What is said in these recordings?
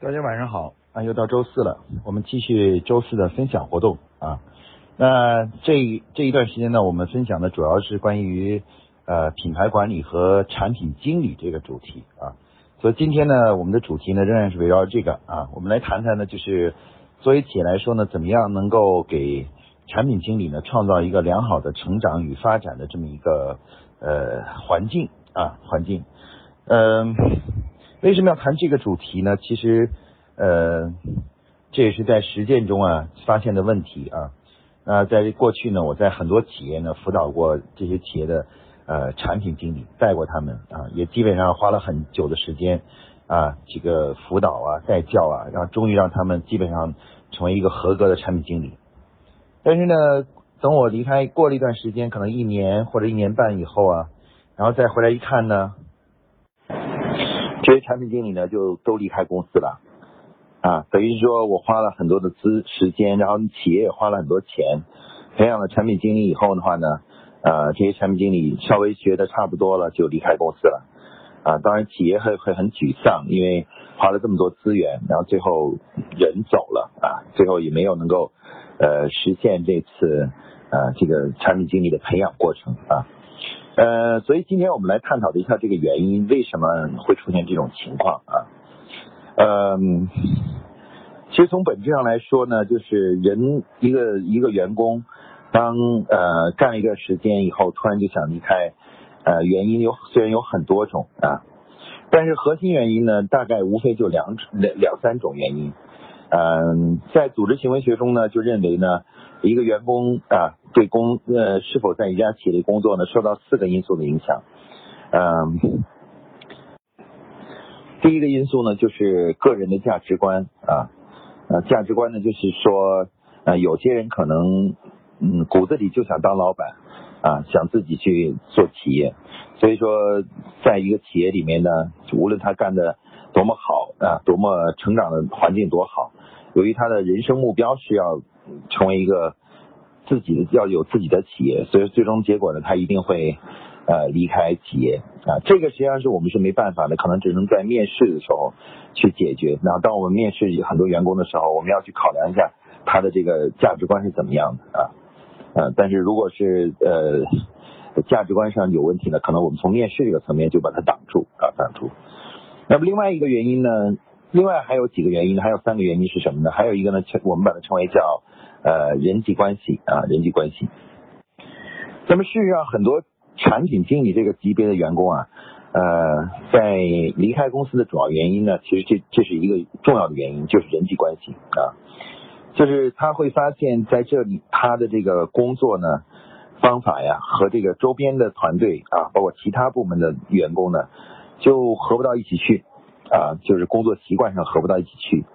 大家晚上好啊，又到周四了，我们继续周四的分享活动啊。那这这一段时间呢，我们分享的主要是关于呃品牌管理和产品经理这个主题啊。所以今天呢，我们的主题呢仍然是围绕这个啊，我们来谈谈呢，就是作为企业来说呢，怎么样能够给产品经理呢创造一个良好的成长与发展的这么一个呃环境啊环境，嗯。为什么要谈这个主题呢？其实，呃，这也是在实践中啊发现的问题啊。那在过去呢，我在很多企业呢辅导过这些企业的呃产品经理，带过他们啊，也基本上花了很久的时间啊，这个辅导啊、带教啊，然后终于让他们基本上成为一个合格的产品经理。但是呢，等我离开过了一段时间，可能一年或者一年半以后啊，然后再回来一看呢。这些产品经理呢，就都离开公司了，啊，等于说我花了很多的资时间，然后企业也花了很多钱，培养了产品经理以后的话呢，呃，这些产品经理稍微学的差不多了，就离开公司了，啊，当然企业会会很沮丧，因为花了这么多资源，然后最后人走了，啊，最后也没有能够呃实现这次呃这个产品经理的培养过程啊。呃，所以今天我们来探讨一下这个原因，为什么会出现这种情况啊？嗯，其实从本质上来说呢，就是人一个一个员工，当呃干了一段时间以后，突然就想离开，呃，原因有虽然有很多种啊，但是核心原因呢，大概无非就两两两三种原因。嗯，在组织行为学中呢，就认为呢，一个员工啊，对工呃是否在一家企业工作呢，受到四个因素的影响。嗯，第一个因素呢，就是个人的价值观啊，呃，价值观呢，就是说，呃，有些人可能嗯骨子里就想当老板啊，想自己去做企业，所以说，在一个企业里面呢，无论他干的。多么好啊！多么成长的环境多好！由于他的人生目标是要成为一个自己的，要有自己的企业，所以最终结果呢，他一定会呃离开企业啊。这个实际上是我们是没办法的，可能只能在面试的时候去解决。那当我们面试很多员工的时候，我们要去考量一下他的这个价值观是怎么样的啊。呃，但是如果是呃价值观上有问题呢，可能我们从面试这个层面就把它挡住啊，挡住。那么另外一个原因呢？另外还有几个原因，还有三个原因是什么呢？还有一个呢，我们把它称为叫呃人际关系啊，人际关系。那么事实上，很多产品经理这个级别的员工啊，呃，在离开公司的主要原因呢，其实这这是一个重要的原因，就是人际关系啊，就是他会发现在这里他的这个工作呢方法呀，和这个周边的团队啊，包括其他部门的员工呢。就合不到一起去啊，就是工作习惯上合不到一起去。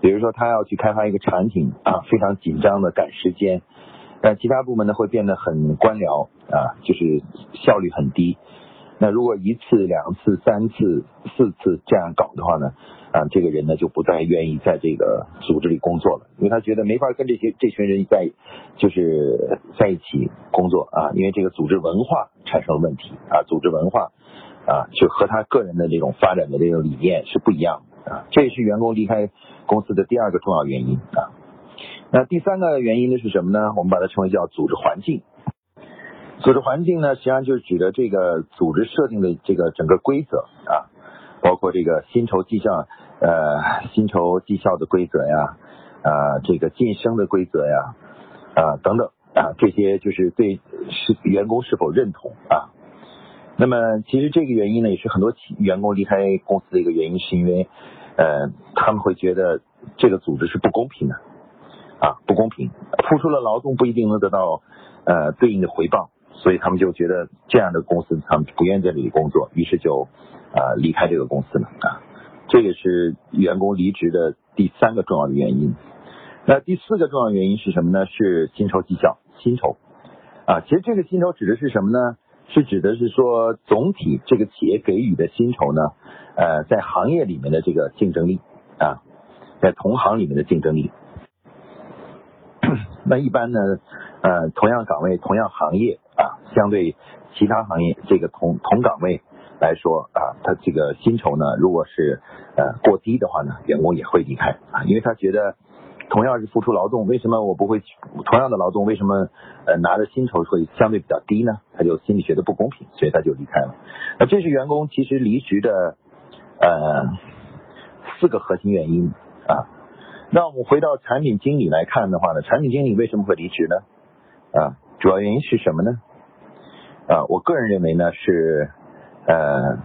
比如说，他要去开发一个产品啊，非常紧张的赶时间，那其他部门呢会变得很官僚啊，就是效率很低。那如果一次、两次、三次、四次这样搞的话呢，啊，这个人呢就不再愿意在这个组织里工作了，因为他觉得没法跟这些这群人在就是在一起工作啊，因为这个组织文化产生了问题啊，组织文化。啊，就和他个人的这种发展的这种理念是不一样啊，这也是员工离开公司的第二个重要原因啊。那第三个原因呢是什么呢？我们把它称为叫组织环境。组织环境呢，实际上就是指的这个组织设定的这个整个规则啊，包括这个薪酬绩效呃薪酬绩效的规则呀啊这个晋升的规则呀啊等等啊这些就是对是员工是否认同啊。那么，其实这个原因呢，也是很多企员工离开公司的一个原因，是因为，呃，他们会觉得这个组织是不公平的，啊，不公平，付出了劳动不一定能得到呃对应的回报，所以他们就觉得这样的公司他们不愿意在这里工作，于是就啊离开这个公司了啊，这也是员工离职的第三个重要的原因。那第四个重要原因是什么呢？是薪酬绩效，薪酬啊，其实这个薪酬指的是什么呢？是指的是说，总体这个企业给予的薪酬呢，呃，在行业里面的这个竞争力啊，在同行里面的竞争力。那一般呢，呃，同样岗位、同样行业啊，相对其他行业这个同同岗位来说啊，他这个薪酬呢，如果是呃过低的话呢，员工也会离开啊，因为他觉得同样是付出劳动，为什么我不会同样的劳动，为什么呃拿的薪酬会相对比较低呢？他就心里觉得不公平，所以他就离开了。那这是员工其实离职的呃四个核心原因啊。那我们回到产品经理来看的话呢，产品经理为什么会离职呢？啊，主要原因是什么呢？啊，我个人认为呢是。呃，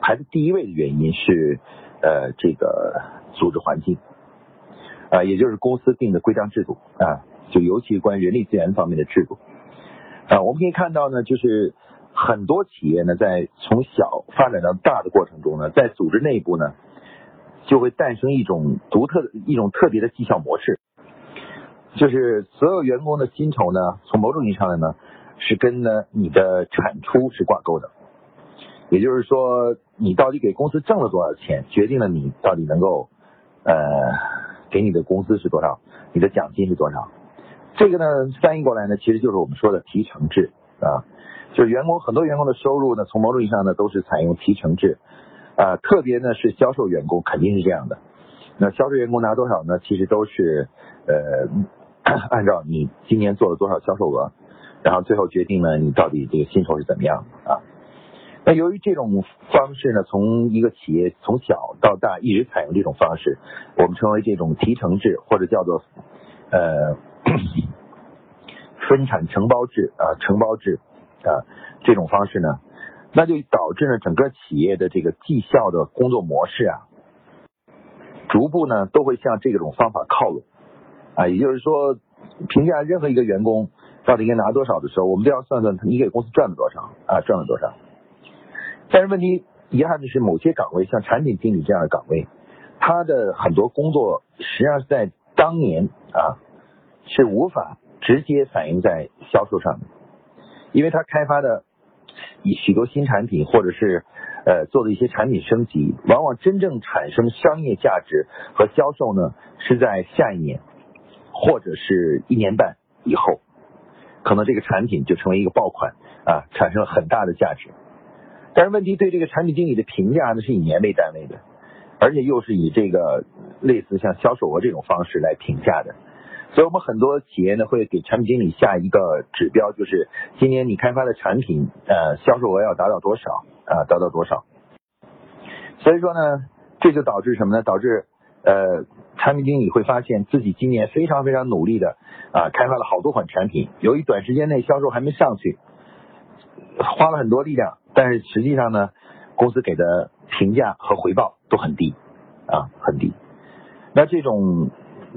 排在第一位的原因是呃这个组织环境啊，也就是公司定的规章制度啊，就尤其关于人力资源方面的制度啊，我们可以看到呢，就是很多企业呢，在从小发展到大的过程中呢，在组织内部呢，就会诞生一种独特的一种特别的绩效模式，就是所有员工的薪酬呢，从某种意义上来呢，是跟呢你的产出是挂钩的。也就是说，你到底给公司挣了多少钱，决定了你到底能够呃给你的工资是多少，你的奖金是多少。这个呢，翻译过来呢，其实就是我们说的提成制啊，就是员工很多员工的收入呢，从某种意义上呢，都是采用提成制啊，特别呢是销售员工肯定是这样的。那销售员工拿多少呢？其实都是呃 按照你今年做了多少销售额，然后最后决定呢你到底这个薪酬是怎么样啊。那由于这种方式呢，从一个企业从小到大一直采用这种方式，我们称为这种提成制或者叫做呃分产承包制啊承包制啊这种方式呢，那就导致呢整个企业的这个绩效的工作模式啊，逐步呢都会向这种方法靠拢啊，也就是说评价任何一个员工到底应该拿多少的时候，我们都要算算你给公司赚了多少啊赚了多少。但是问题遗憾的是，某些岗位像产品经理这样的岗位，他的很多工作实际上是在当年啊是无法直接反映在销售上的，因为他开发的以许多新产品或者是呃做的一些产品升级，往往真正产生商业价值和销售呢是在下一年或者是一年半以后，可能这个产品就成为一个爆款啊，产生了很大的价值。但是问题对这个产品经理的评价呢是以年为单位的，而且又是以这个类似像销售额这种方式来评价的，所以我们很多企业呢会给产品经理下一个指标，就是今年你开发的产品呃销售额要达到多少啊达到多少，所以说呢这就导致什么呢？导致呃产品经理会发现自己今年非常非常努力的啊开发了好多款产品，由于短时间内销售还没上去，花了很多力量。但是实际上呢，公司给的评价和回报都很低啊，很低。那这种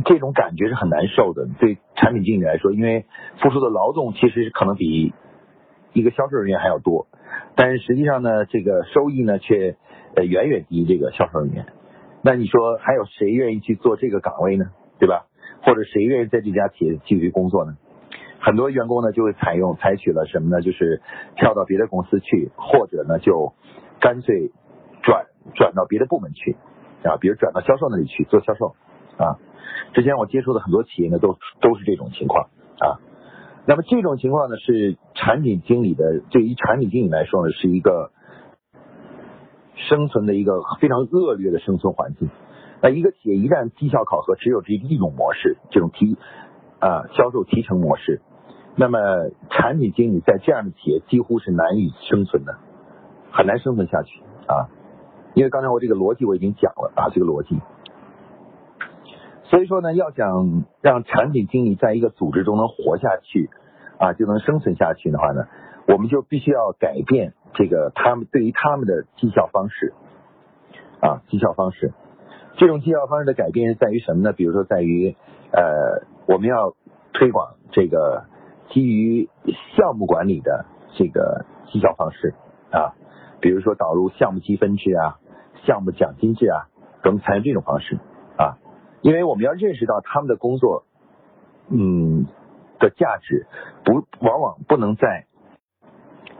这种感觉是很难受的，对产品经理来说，因为付出的劳动其实可能比一个销售人员还要多，但是实际上呢，这个收益呢却呃远远低于这个销售人员。那你说还有谁愿意去做这个岗位呢？对吧？或者谁愿意在这家企业继续工作呢？很多员工呢就会采用采取了什么呢？就是跳到别的公司去，或者呢就干脆转转到别的部门去啊，比如转到销售那里去做销售啊。之前我接触的很多企业呢都都是这种情况啊。那么这种情况呢是产品经理的对于产品经理来说呢是一个生存的一个非常恶劣的生存环境。那一个企业一旦绩效考核只有这一种模式，这种提啊销售提成模式。那么，产品经理在这样的企业几乎是难以生存的，很难生存下去啊！因为刚才我这个逻辑我已经讲了啊，这个逻辑。所以说呢，要想让产品经理在一个组织中能活下去啊，就能生存下去的话呢，我们就必须要改变这个他们对于他们的绩效方式啊，绩效方式。这种绩效方式的改变在于什么呢？比如说，在于呃，我们要推广这个。基于项目管理的这个绩效方式啊，比如说导入项目积分制啊、项目奖金制啊，等采用这种方式啊，因为我们要认识到他们的工作，嗯的价值不往往不能在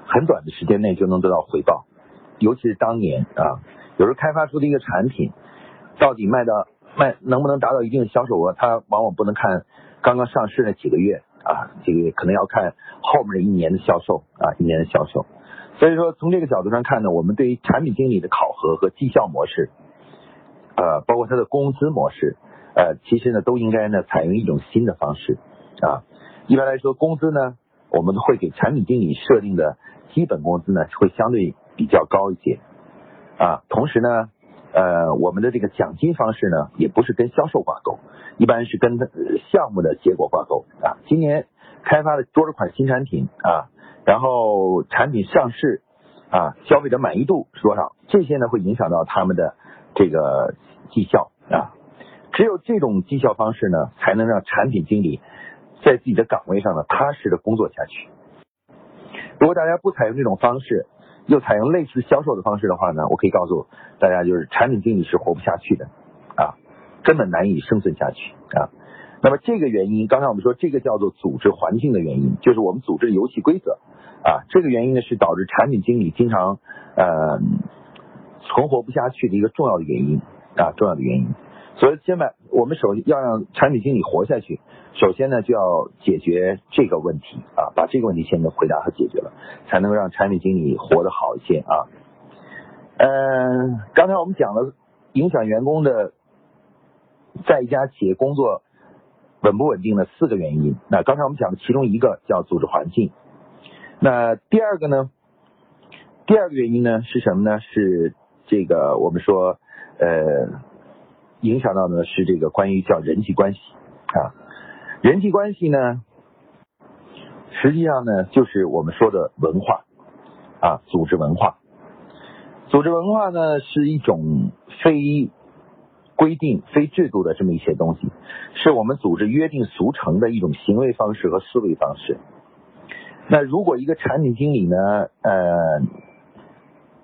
很短的时间内就能得到回报，尤其是当年啊，有时候开发出的一个产品到底卖到卖能不能达到一定的销售额，它往往不能看刚刚上市那几个月。啊，这个可能要看后面的一年的销售啊，一年的销售。所以说从这个角度上看呢，我们对于产品经理的考核和绩效模式，呃，包括他的工资模式，呃，其实呢都应该呢采用一种新的方式啊。一般来说，工资呢，我们会给产品经理设定的基本工资呢会相对比较高一些啊。同时呢，呃，我们的这个奖金方式呢也不是跟销售挂钩，一般是跟项目的结果挂钩啊。今年开发了多少款新产品啊？然后产品上市啊，消费者满意度是多少？这些呢会影响到他们的这个绩效啊。只有这种绩效方式呢，才能让产品经理在自己的岗位上呢踏实的工作下去。如果大家不采用这种方式，又采用类似销售的方式的话呢，我可以告诉大家，就是产品经理是活不下去的啊，根本难以生存下去啊。那么这个原因，刚才我们说这个叫做组织环境的原因，就是我们组织游戏规则啊。这个原因呢是导致产品经理经常呃存活不下去的一个重要的原因啊，重要的原因。所以现在我们首先要让产品经理活下去，首先呢就要解决这个问题啊，把这个问题先回答和解决了，才能让产品经理活得好一些啊。嗯，刚才我们讲了影响员工的在一家企业工作。稳不稳定的四个原因。那刚才我们讲的其中一个叫组织环境。那第二个呢？第二个原因呢是什么呢？是这个我们说呃影响到的是这个关于叫人际关系啊。人际关系呢，实际上呢就是我们说的文化啊，组织文化。组织文化呢是一种非。规定非制度的这么一些东西，是我们组织约定俗成的一种行为方式和思维方式。那如果一个产品经理呢，呃，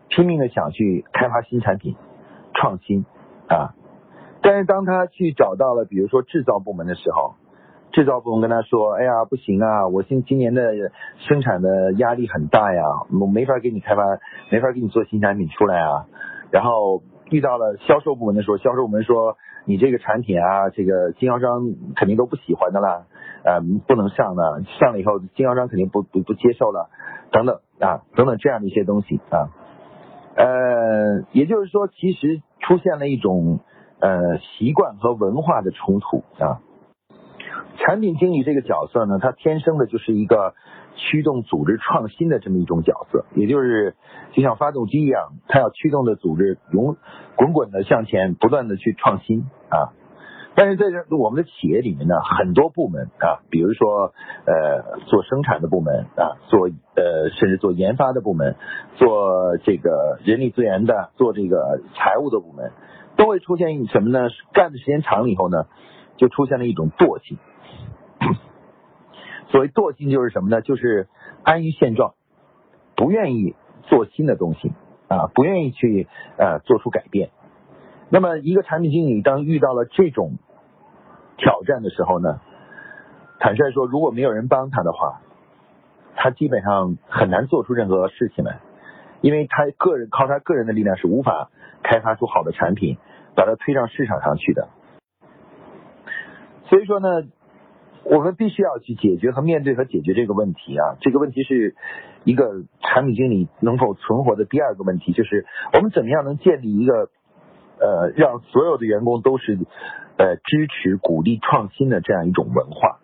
拼命的想去开发新产品、创新啊，但是当他去找到了比如说制造部门的时候，制造部门跟他说：“哎呀，不行啊，我今今年的生产的压力很大呀，我没法给你开发，没法给你做新产品出来啊。”然后。遇到了销售部门的时候，销售部门说你这个产品啊，这个经销商肯定都不喜欢的啦，呃，不能上的，上了以后经销商肯定不不不接受了，等等啊，等等这样的一些东西啊，呃，也就是说，其实出现了一种呃习惯和文化的冲突啊。产品经理这个角色呢，他天生的就是一个驱动组织创新的这么一种角色，也就是就像发动机一样，它要驱动的组织永滚滚的向前，不断的去创新啊。但是在这我们的企业里面呢，很多部门啊，比如说呃做生产的部门啊，做呃甚至做研发的部门，做这个人力资源的，做这个财务的部门，都会出现什么呢？干的时间长了以后呢，就出现了一种惰性。所谓惰性就是什么呢？就是安于现状，不愿意做新的东西啊，不愿意去呃做出改变。那么一个产品经理当遇到了这种挑战的时候呢，坦率说，如果没有人帮他的话，他基本上很难做出任何事情来，因为他个人靠他个人的力量是无法开发出好的产品，把它推上市场上去的。所以说呢。我们必须要去解决和面对和解决这个问题啊！这个问题是一个产品经理能否存活的第二个问题，就是我们怎么样能建立一个呃让所有的员工都是呃支持鼓励创新的这样一种文化，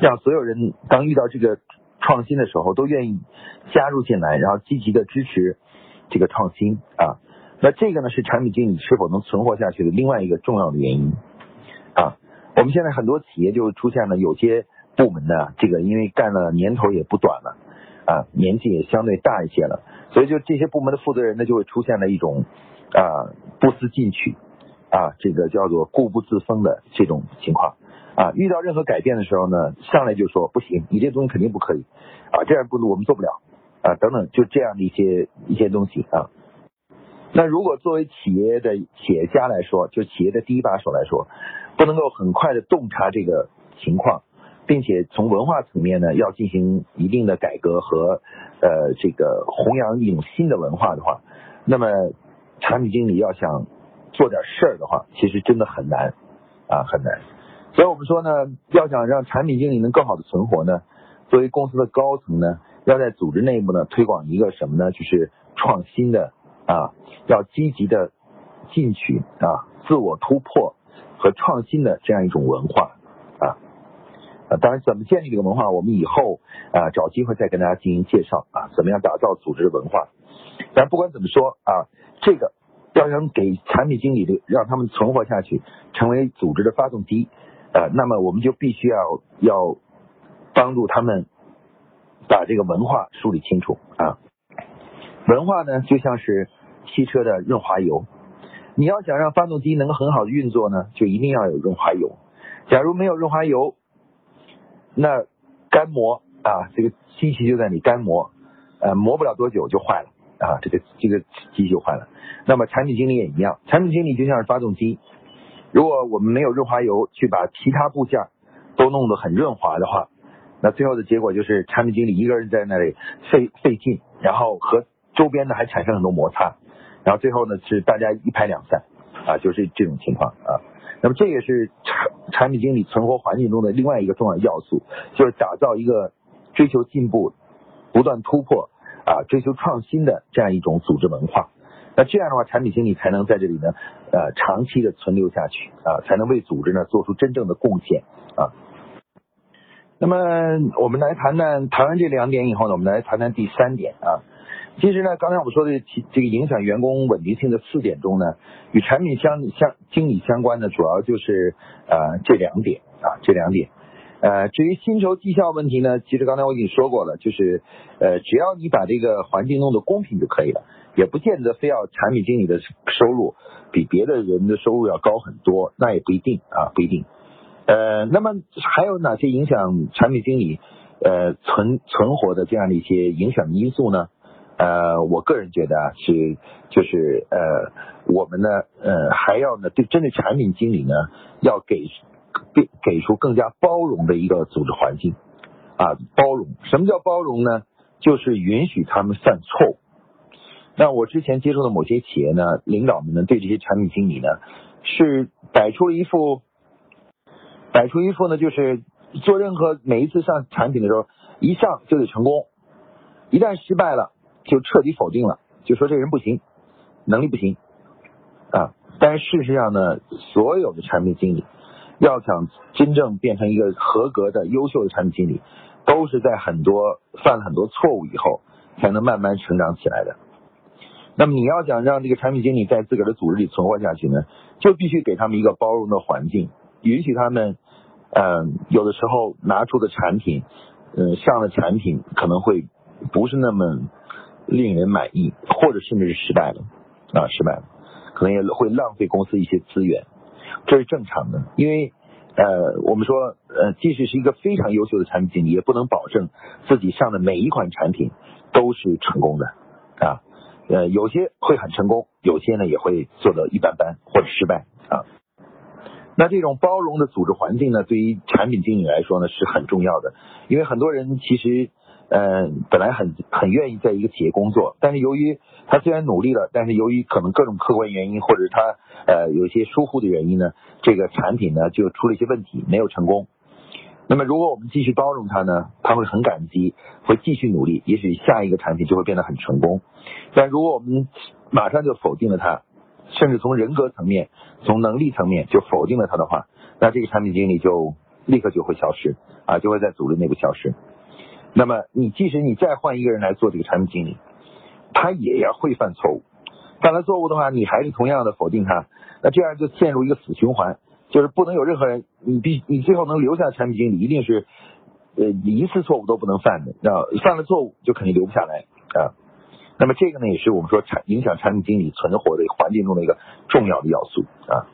让所有人当遇到这个创新的时候都愿意加入进来，然后积极的支持这个创新啊！那这个呢是产品经理是否能存活下去的另外一个重要的原因啊！我们现在很多企业就出现了有些部门呢，这个因为干了年头也不短了，啊，年纪也相对大一些了，所以就这些部门的负责人呢，就会出现了一种啊不思进取，啊，这个叫做固步自封的这种情况，啊，遇到任何改变的时候呢，上来就说不行，你这东西肯定不可以，啊，这样不我们做不了，啊，等等，就这样的一些一些东西啊。那如果作为企业的企业家来说，就企业的第一把手来说。不能够很快的洞察这个情况，并且从文化层面呢，要进行一定的改革和呃这个弘扬一种新的文化的话，那么产品经理要想做点事儿的话，其实真的很难啊，很难。所以我们说呢，要想让产品经理能更好的存活呢，作为公司的高层呢，要在组织内部呢推广一个什么呢？就是创新的啊，要积极的进取啊，自我突破和创新的这样一种文化啊。啊，当然怎么建立这个文化，我们以后啊找机会再跟大家进行介绍啊，怎么样打造组织文化。但不管怎么说啊，这个要想给产品经理的让他们存活下去，成为组织的发动机，呃，那么我们就必须要要帮助他们。把这个文化梳理清楚啊，文化呢就像是汽车的润滑油，你要想让发动机能够很好的运作呢，就一定要有润滑油。假如没有润滑油，那干磨啊，这个机器就在你干磨，呃，磨不了多久就坏了啊，这个这个机器就坏了。那么产品经理也一样，产品经理就像是发动机，如果我们没有润滑油去把其他部件都弄得很润滑的话。那最后的结果就是产品经理一个人在那里费费劲，然后和周边呢还产生很多摩擦，然后最后呢是大家一拍两散啊，就是这种情况啊。那么这也是产产品经理存活环境中的另外一个重要要素，就是打造一个追求进步、不断突破啊、追求创新的这样一种组织文化。那这样的话，产品经理才能在这里呢呃长期的存留下去啊，才能为组织呢做出真正的贡献啊。那么我们来谈谈谈完这两点以后呢，我们来谈谈第三点啊。其实呢，刚才我们说的这个影响员工稳定性的四点中呢，与产品相相经理相关的主要就是呃这两点啊这两点。呃，至于薪酬绩效问题呢，其实刚才我已经说过了，就是呃只要你把这个环境弄得公平就可以了，也不见得非要产品经理的收入比别的人的收入要高很多，那也不一定啊不一定。呃，那么还有哪些影响产品经理呃存存活的这样的一些影响因素呢？呃，我个人觉得啊，是就是呃，我们呢呃还要呢对针对产品经理呢要给给给出更加包容的一个组织环境啊，包容。什么叫包容呢？就是允许他们犯错误。那我之前接触的某些企业呢，领导们呢对这些产品经理呢是摆出了一副。摆出一副呢，就是做任何每一次上产品的时候，一上就得成功，一旦失败了就彻底否定了，就说这人不行，能力不行啊。但是事实上呢，所有的产品经理要想真正变成一个合格的优秀的产品经理，都是在很多犯了很多错误以后，才能慢慢成长起来的。那么你要想让这个产品经理在自个儿的组织里存活下去呢，就必须给他们一个包容的环境。允许他们，嗯，有的时候拿出的产品，嗯，上的产品可能会不是那么令人满意，或者甚至是失败了，啊，失败了，可能也会浪费公司一些资源，这是正常的。因为，呃，我们说，呃，即使是一个非常优秀的产品经理，也不能保证自己上的每一款产品都是成功的，啊，呃，有些会很成功，有些呢也会做的一般般或者失败，啊。那这种包容的组织环境呢，对于产品经理来说呢是很重要的，因为很多人其实，呃，本来很很愿意在一个企业工作，但是由于他虽然努力了，但是由于可能各种客观原因，或者他呃有些疏忽的原因呢，这个产品呢就出了一些问题，没有成功。那么如果我们继续包容他呢，他会很感激，会继续努力，也许下一个产品就会变得很成功。但如果我们马上就否定了他，甚至从人格层面、从能力层面就否定了他的话，那这个产品经理就立刻就会消失啊，就会在组织内部消失。那么你即使你再换一个人来做这个产品经理，他也要会犯错误。犯了错误的话，你还是同样的否定他，那这样就陷入一个死循环，就是不能有任何人，你必你最后能留下产品经理，一定是呃一次错误都不能犯的，啊，犯了错误就肯定留不下来啊。那么这个呢，也是我们说产影响产品经理存活的环境中的一个重要的要素啊。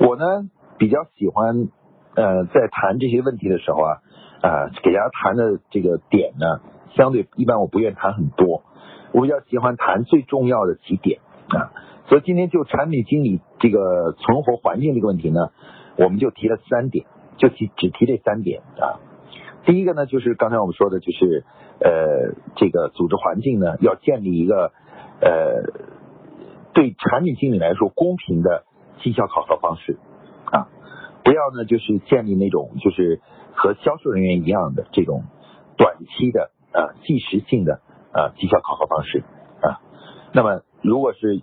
我呢比较喜欢呃在谈这些问题的时候啊啊给大家谈的这个点呢，相对一般我不愿谈很多，我比较喜欢谈最重要的几点啊。所以今天就产品经理这个存活环境这个问题呢，我们就提了三点，就提只提这三点啊。第一个呢，就是刚才我们说的，就是呃，这个组织环境呢，要建立一个呃，对产品经理来说公平的绩效考核方式啊，不要呢就是建立那种就是和销售人员一样的这种短期的啊即时性的啊绩效考核方式啊。那么如果是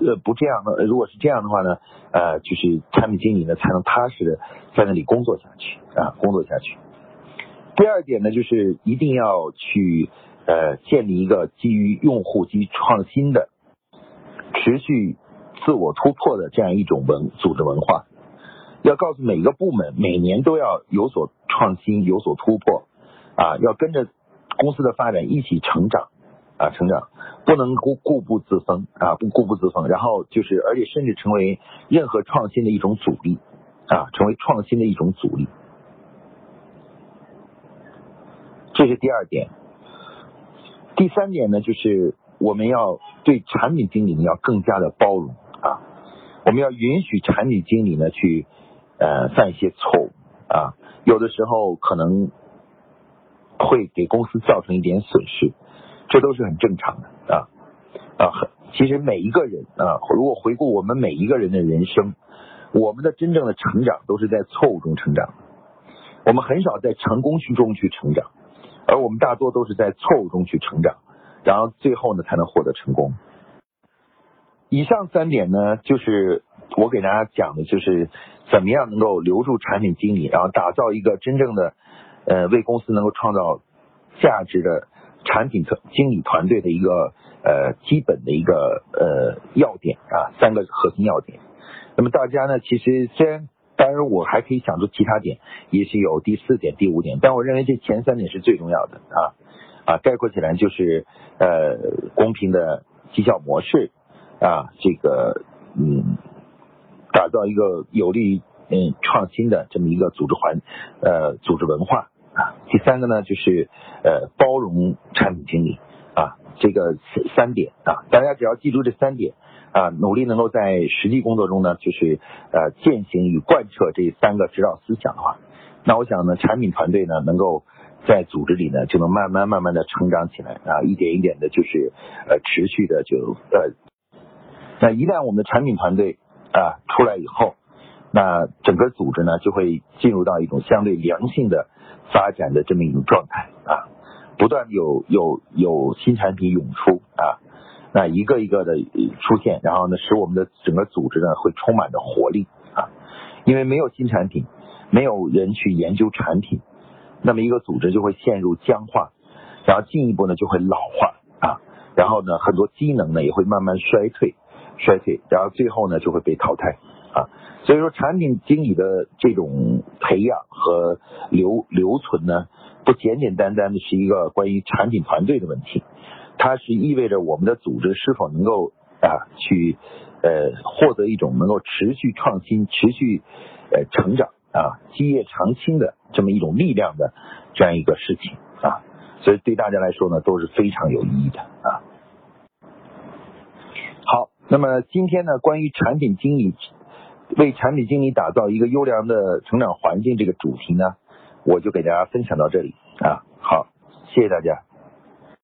呃不这样的，如果是这样的话呢，呃就是产品经理呢才能踏实的在那里工作下去啊工作下去。第二点呢，就是一定要去呃建立一个基于用户及创新的持续自我突破的这样一种文组织文化。要告诉每个部门，每年都要有所创新，有所突破，啊，要跟着公司的发展一起成长，啊，成长，不能固固步自封，啊，不固步自封，然后就是，而且甚至成为任何创新的一种阻力，啊，成为创新的一种阻力。这是第二点。第三点呢，就是我们要对产品经理呢要更加的包容，啊，我们要允许产品经理呢去。呃，犯一些错误啊，有的时候可能会给公司造成一点损失，这都是很正常的啊啊。其实每一个人啊，如果回顾我们每一个人的人生，我们的真正的成长都是在错误中成长，我们很少在成功之中去成长，而我们大多都是在错误中去成长，然后最后呢才能获得成功。以上三点呢，就是我给大家讲的，就是怎么样能够留住产品经理，然后打造一个真正的呃为公司能够创造价值的产品团经理团队的一个呃基本的一个呃要点啊，三个核心要点。那么大家呢，其实虽然当然我还可以想出其他点，也许有第四点、第五点，但我认为这前三点是最重要的啊啊，概括起来就是呃公平的绩效模式。啊，这个嗯，打造一个有利于嗯创新的这么一个组织环呃组织文化啊。第三个呢，就是呃包容产品经理啊，这个三点啊，大家只要记住这三点啊，努力能够在实际工作中呢，就是呃践行与贯彻这三个指导思想的话，那我想呢，产品团队呢能够在组织里呢就能慢慢慢慢的成长起来啊，一点一点的，就是呃持续的就呃。那一旦我们的产品团队啊出来以后，那整个组织呢就会进入到一种相对良性的发展的这么一种状态啊，不断有有有新产品涌出啊，那一个一个的出现，然后呢使我们的整个组织呢会充满着活力啊，因为没有新产品，没有人去研究产品，那么一个组织就会陷入僵化，然后进一步呢就会老化啊，然后呢很多机能呢也会慢慢衰退。衰退，然后最后呢就会被淘汰啊。所以说，产品经理的这种培养和留留存呢，不简简单单的是一个关于产品团队的问题，它是意味着我们的组织是否能够啊去呃获得一种能够持续创新、持续呃成长啊基业长青的这么一种力量的这样一个事情啊。所以对大家来说呢都是非常有意义的啊。那么今天呢，关于产品经理为产品经理打造一个优良的成长环境这个主题呢，我就给大家分享到这里啊。好，谢谢大家。